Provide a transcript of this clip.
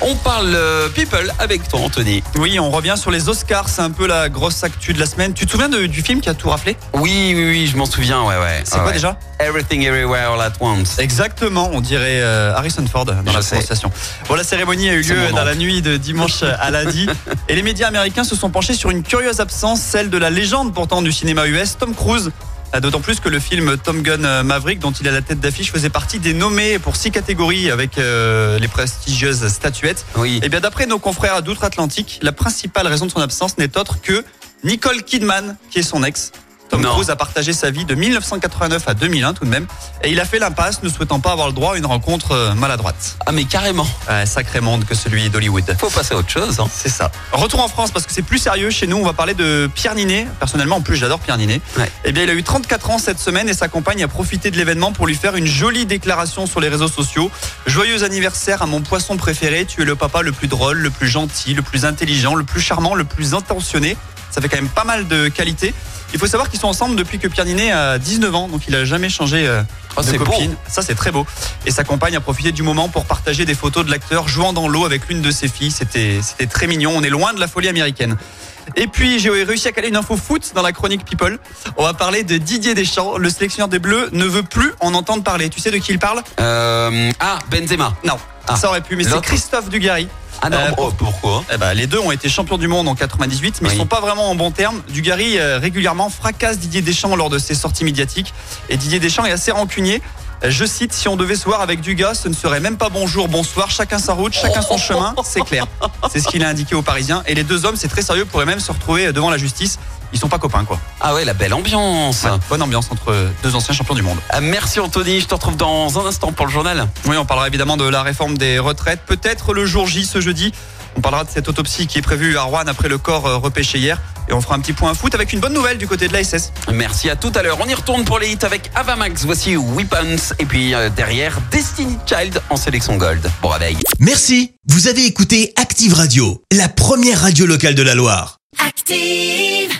On parle euh, people avec toi, Anthony. Oui, on revient sur les Oscars, c'est un peu la grosse actu de la semaine. Tu te souviens de- du film qui a tout raflé? Oui, oui, oui, je m'en souviens, ouais, ouais. C'est Ah quoi ouais. déjà? Everything Everywhere All at Once. Exactement, on dirait euh, Harrison Ford dans Je la sais. prononciation. Bon, la cérémonie a eu lieu dans la nuit de dimanche à lundi et les médias américains se sont penchés sur une curieuse absence, celle de la légende pourtant du cinéma US, Tom Cruise. Ah, D'autant plus que le film Tom Gun euh, Maverick, dont il est la tête d'affiche, faisait partie des nommés pour six catégories avec euh, les prestigieuses statuettes. Oui. Eh bien, d'après nos confrères d'outre-Atlantique, la principale raison de son absence n'est autre que Nicole Kidman, qui est son ex. Tom Non. Cruise a partagé sa vie de 1989 à 2001 tout de même, et il a fait l'impasse, ne souhaitant pas avoir le droit à une rencontre euh, maladroite. Ah, mais carrément. Ouais, sacré monde que celui d'Hollywood. Faut passer à autre chose. Hein. C'est ça. Retour en France parce que c'est plus sérieux chez nous. On va parler de Pierre Ninet. Personnellement, en plus, j'adore Pierre Ninet. Ouais. Eh bien, il a eu 34 ans cette semaine et sa compagne a profité de l'événement pour lui faire une jolie déclaration sur les réseaux sociaux. Joyeux anniversaire à mon poisson préféré. Tu es le papa le plus drôle, le plus gentil, le plus intelligent, le plus charmant, le plus intentionné. Ça fait quand même pas mal de qualité. Il faut savoir qu'ils sont ensemble depuis que Pierre Ninet a 19 ans, donc il a jamais changé euh, Oh, de copine. beau. Ça, c'est très beau. Et sa compagne a profité du moment pour partager des photos de l'acteur jouant dans l'eau avec l'une de ses filles. C'était, très mignon. On est loin de la folie américaine. Et puis, j'ai réussi à caler une info foot dans la chronique People. On va parler de Didier Deschamps. Le sélectionneur des Bleus ne veut plus en entendre parler. Tu sais de qui il parle? Euh, ah, Benzema. Non. Ah. Ça aurait pu, mais c'est Christophe Dugarry. Ah non, Euh, pourquoi? Eh ben, les deux ont été champions du monde en 98, mais Oui. ils sont pas vraiment en bon terme. Dugarry euh, régulièrement fracasse Didier Deschamps lors de ses sorties médiatiques, et Didier Deschamps est assez rancunier. Euh, Je cite, si on devait se voir avec Dugas, ce ne serait même pas bonjour, bonsoir, chacun sa route, chacun son chemin, c'est clair. C'est ce qu'il a indiqué aux Parisiens. Et les deux hommes, c'est très sérieux, pourraient même se retrouver devant la justice. Ils sont pas copains, quoi. Ah ouais, la belle ambiance. Ouais, bonne ambiance entre deux anciens champions du monde. Ah, merci Anthony, je te retrouve dans un instant pour le journal. Oui, on parlera évidemment de la réforme des retraites, peut-être le jour J ce jeudi. On parlera de cette autopsie qui est prévue à Rouen après le corps euh, repêché hier. Et on fera un petit point foot avec une bonne nouvelle du côté de la SS. Merci à tout à l'heure. On y retourne pour les hits avec Avamax. Voici Weapons. Et puis euh, derrière, Destiny Child en sélection Gold. Bon réveil. Merci, vous avez écouté Active Radio, la première radio locale de la Loire. Active.